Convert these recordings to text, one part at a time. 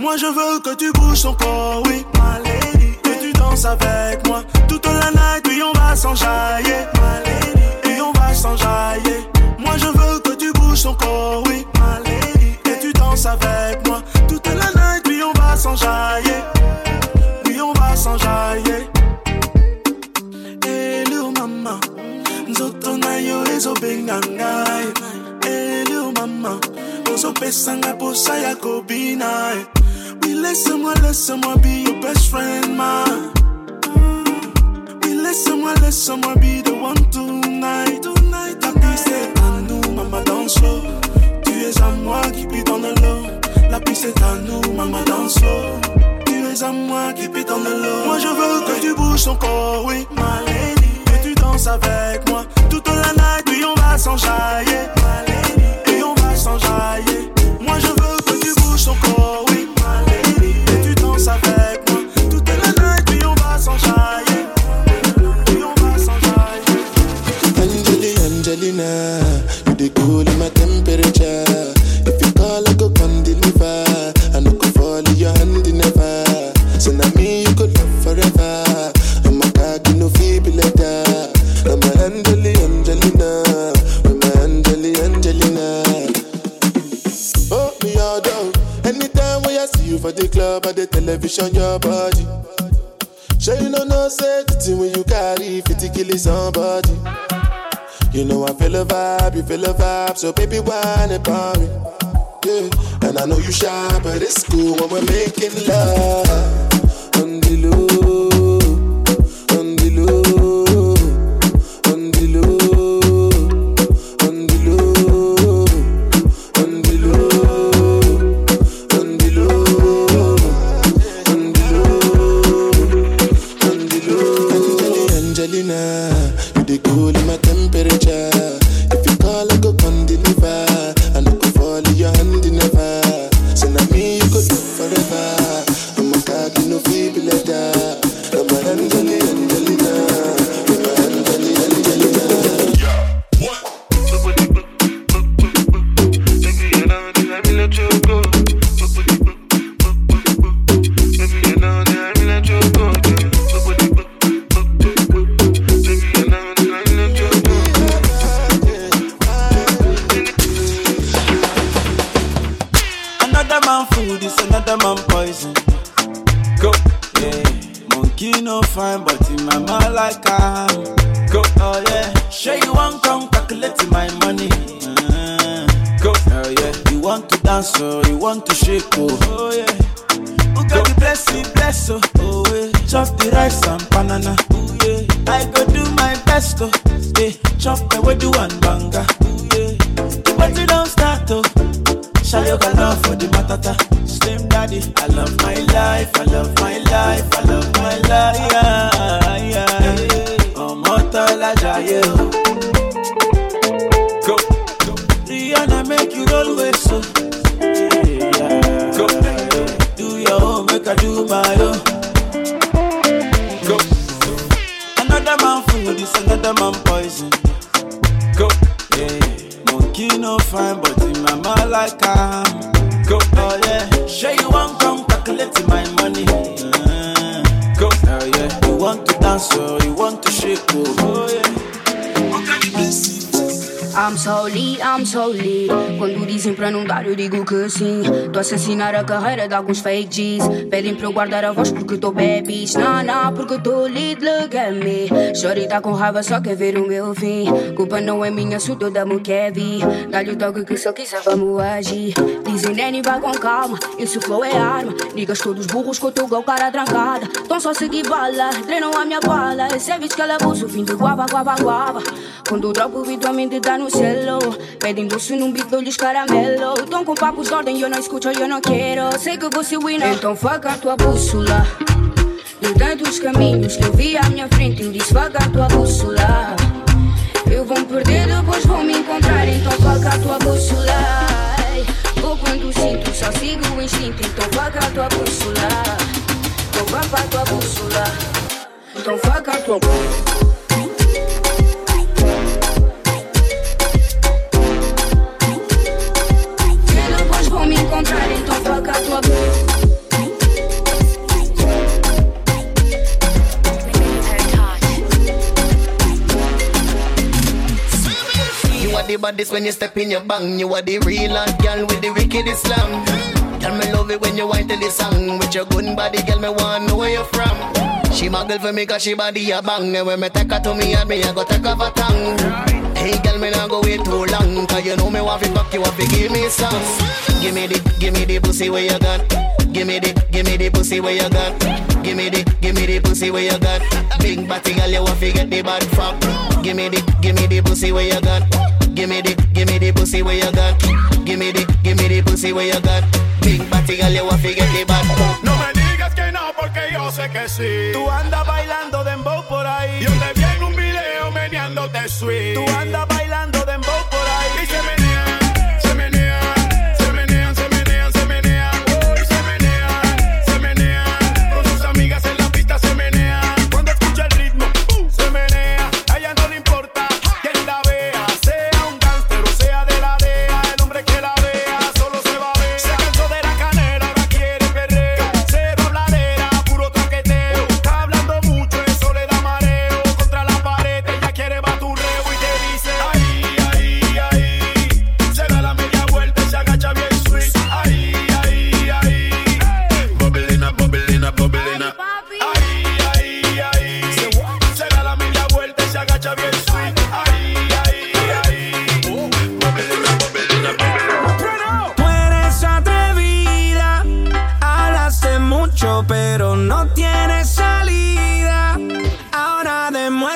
Moi je veux que tu bouges ton corps, oui, ma. Que tu danses avec moi toute la night, oui, on va s'enjailler, ma lady. Et on va s'enjailler. Moi je veux que tu bouges ton corps, oui, ma. Que tu danses avec moi toute la night, oui, on va s'enjailler. Oui, on va s'enjailler. Little mama, nzoto na yo ezobenga ngai. Hey, little mama, ozopesanga posa ya kobina. Oui, laisse-moi, laisse-moi be your best friend, man. Oui, laisse-moi, laisse-moi be the one tonight. Tonight, la piste est à nous, maman danse slow. Tu es à moi qui puis dans le lot. La piste est à nous, maman danse slow. Tu es à moi qui puis dans le lot. Moi je veux que tu bouges ton corps, oui, ma lady. Que tu danses avec moi toute la night, oui, on va s'enjailler, ma lady. Et. Moi je veux que tu bouges ton corps, oui. Que tu danses avec moi toute la night, oui, on va s'enjailler. Oui, on va s'enjailler. Angeli, Angelina, you the cool in my temperature. If you call, I go come deliver. I no go fall in your hand never. So now me you could love forever. I'm a cocky no like that. I'm a Angeli, the your body. Sure you know no say the thing when you carry 50 kill somebody. You know I feel a vibe, you feel a vibe, so baby whine about me. Yeah, and I know you shy, but it's cool when we're making love. On the low, Another man food is another man poison. Go. Yeah. Monkey no fine, but in my mind like I'm. Go. Oh yeah. Sure you want come calculate my money. Uh, go. Oh yeah. You want to dance or you want to shake oh. Oh yeah. Who got the blessing, bless oh. Oh yeah. Chop the rice and banana. Oh yeah. I go do my best oh. Yeah. Chop the do and banga. Oh yeah. The party don't start oh. Shayo got love for the matata. Slim daddy, I love my life, I love my life, I love my life. Yeah, yeah. Ọmọ tọ́lá jayé o. Não eu digo que sim. Tô a assassinar a carreira de alguns fake G's. Pedem pra eu guardar a voz porque tô babies. Não, não, porque tô lit, look at me. Shorty tá com raiva, só quer ver o meu fim. Culpa não é minha, sou toda quer vir. Dá-lhe o toque que só quiser, vamos agir. Dizem, Nene, vai com calma. Esse flow é arma. Niggas todos burros com o teu gol, cara trancada. Tão só seguir bala, treinam a minha bala. Esse é que ela abusa, o fim de guava, guava, guava. Quando dropo o vídeo, a mente tá no cielo. Pedem doce num beat, dou-lhes caramelo. Tão com papos de ordem, eu não escuto, eu não quero. Sei que você winner, então faca a tua bússola. De tantos caminhos que eu vi à minha frente, eu disse a tua bússola. Eu vou me perder, depois vou me encontrar, então faca a tua bússola. Vou quando sinto, só sigo o instinto, então faca a tua bússola. Então faca a tua bússola. Então faca a tua bússola. Depois vou me encontrar, faca a tua bússola. Baddest when you step in your bang. You are the real hot girl with the wicked Islam. Tell me love it when you whine till the song. With your good body, girl, me want know where you from. She muggle for me cause she body a bang. And when me take her to me and me I go take off a tongue. Hey girl me not go wait too long. Cause you know me want to fuck you up to give me some. Give me the, give me the pussy where you got. Give me the, give me the pussy where you got. Give me the, give me the pussy where you got. Big body girl you want to get the bad fuck. Give me the, give me the pussy where you got Give me the, give me the pussy where you got. Give me the, give me the pussy where you got. Big body girl you want to get the bad fuck No me digas que no porque yo sé que sí. Tú andas bailando dembow por ahí. Yo te vi en un video meneándote sweet Tú andas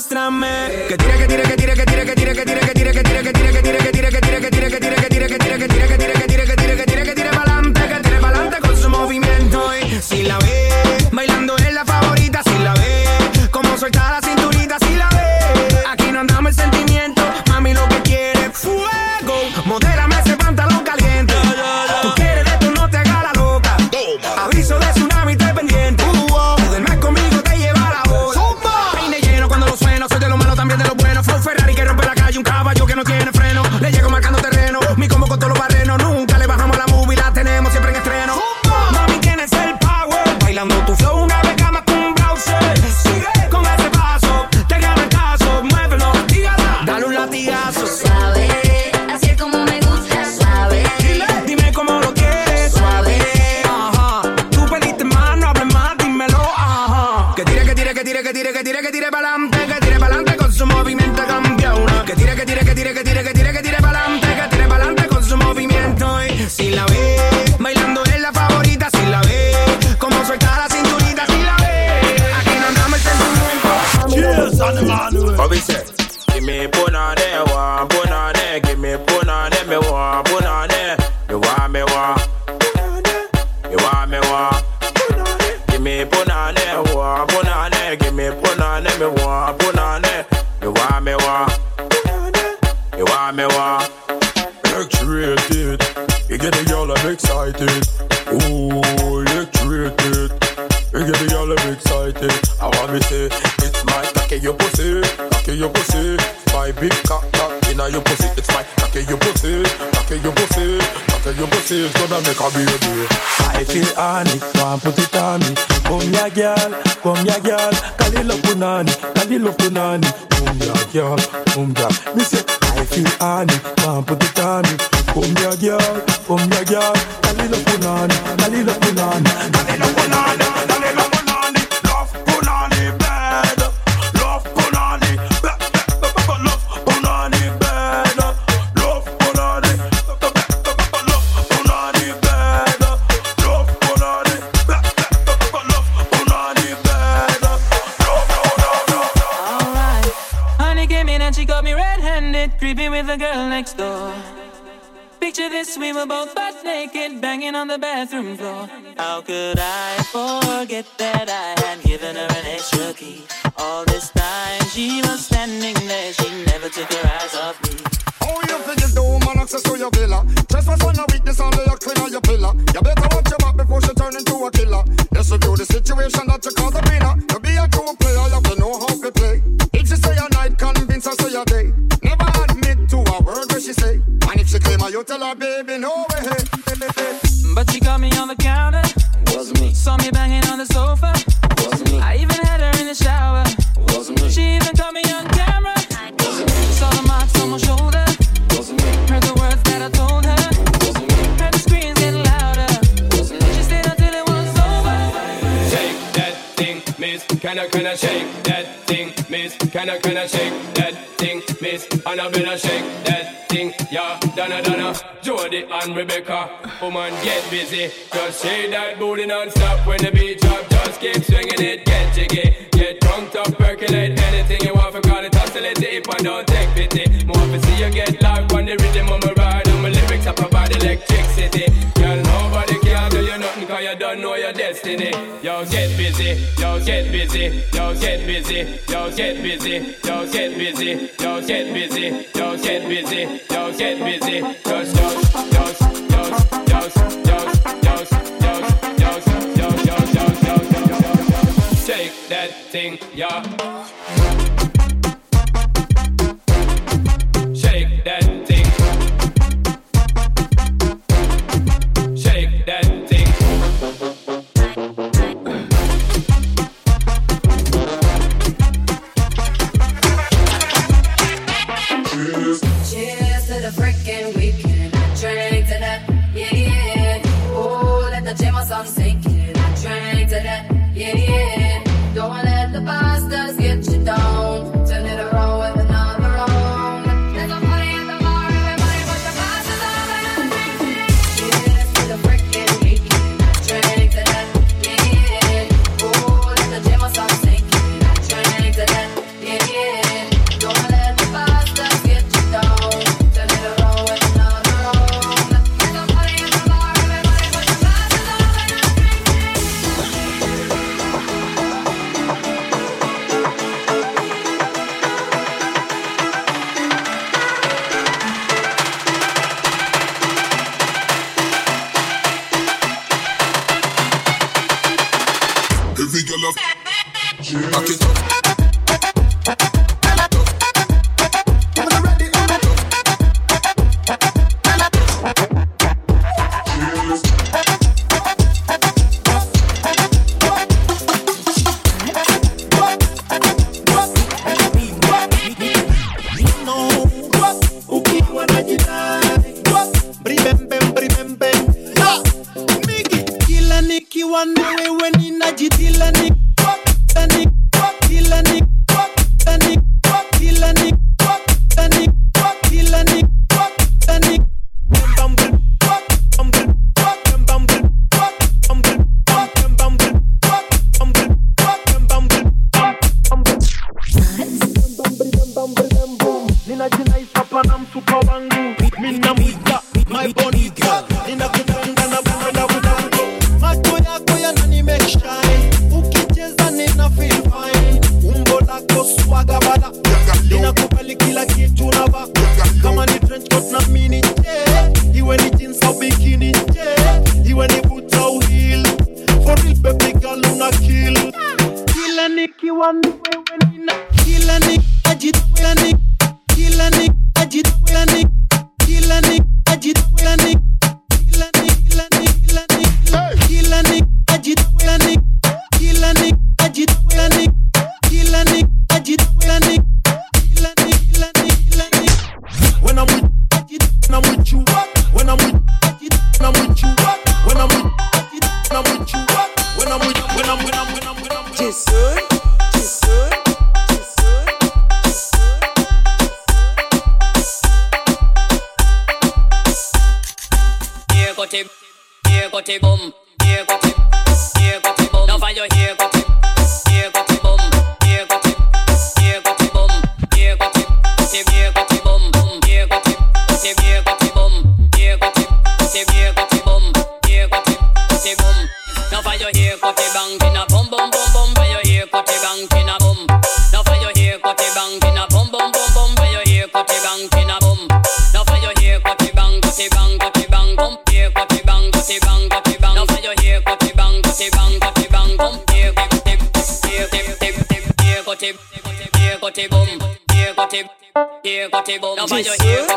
Tira, que tira, que tira, que tira, que tira, que tira, que tira, que tira, que tira, que tira, que tira, que tira, que tira, que tira, que tira, make a baby. I feel honey, want put it on me. Come ya girl, come ya girl. Kalilo punani, kalilo punani. Come ya girl, come ya. Me say, I feel honey, want put it on me. Come ya girl, come ya girl. Kalilo punani, kalilo punani, kalilo punani, kalilo the girl next door. Picture this, we were both butt naked, banging on the bathroom floor. How could I forget that I had given her an extra key? All this time she was standing there, she never took her eyes off me. How you forgive the woman access to your villa? Trespass on your weakness on the clean on your pillar. You better watch your back before she turn into a killer. Let's review the situation that you cause a winner. You tell her, baby, no way. Can I, can I shake that thing, miss? Can I, can I shake that thing, miss? And I better shake that thing, yeah. Donna, Donna, Jody and Rebecca. Woman, get busy. Just shake that booty non-stop when the beat drop. Just keep swinging it, get jiggy. Get drunk, up, percolate anything you want. For call it, oscillate it if I don't take pity. More to see you get live on the rhythm on my ride. And my lyrics, I provide electricity don't know your destiny. Yo, get busy, yo, get busy, yo, get busy, yo, get busy, yo, get busy, yo, get busy, yo, get busy, yo, get busy, just, just, just, just, just, just, just, just, just, just, just, just, just, just, take that thing, yeah. I Back it up. Caballo, you?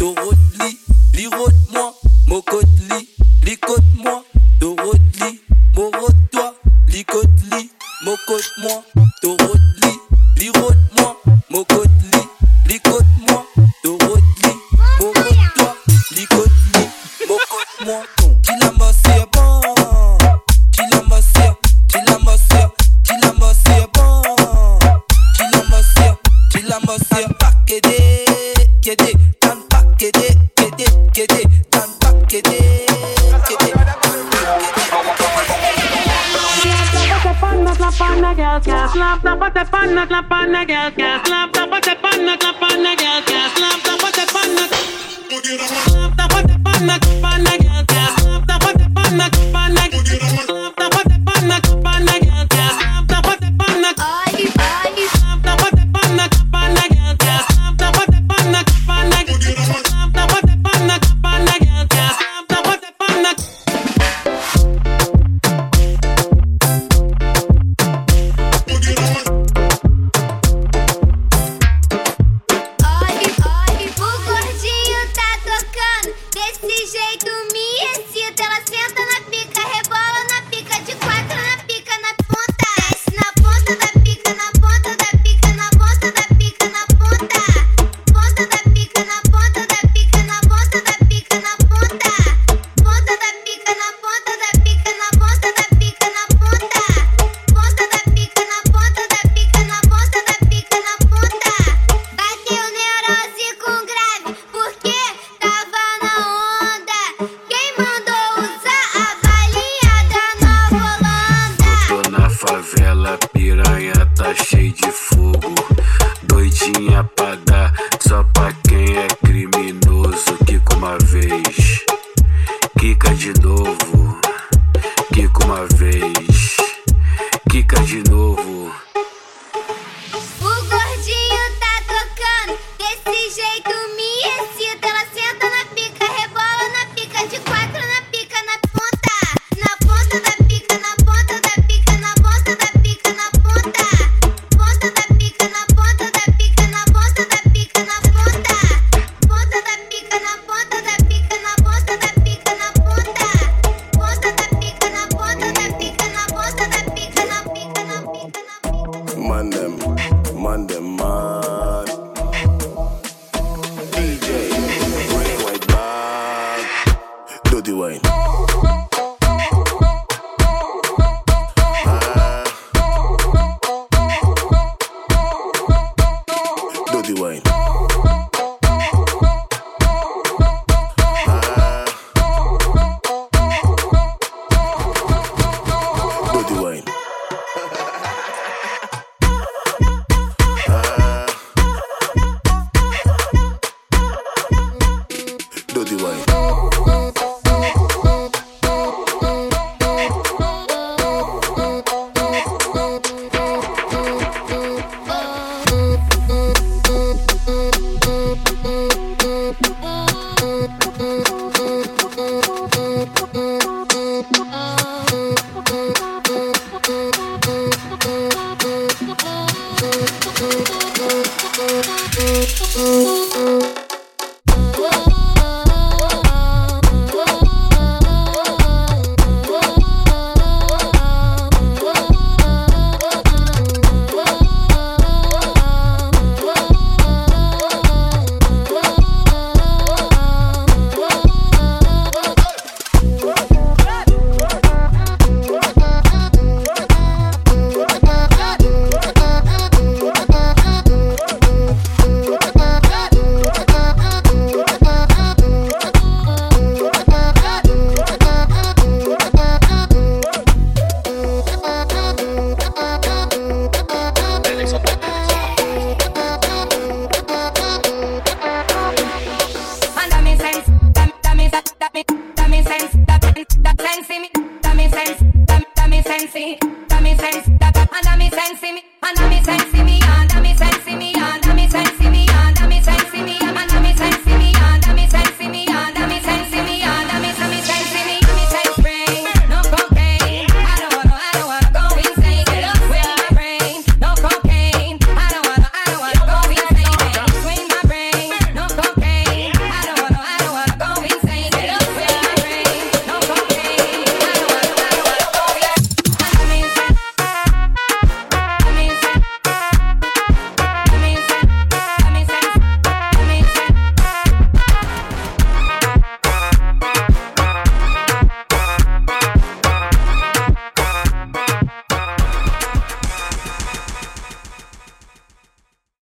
Dorotli, li moi, mokotli, li moi, Dorotli, morot toi, li moi, the slap the butt on the clap on the girl, can't slap the butt up on the slap the butt on the clap on the de novo.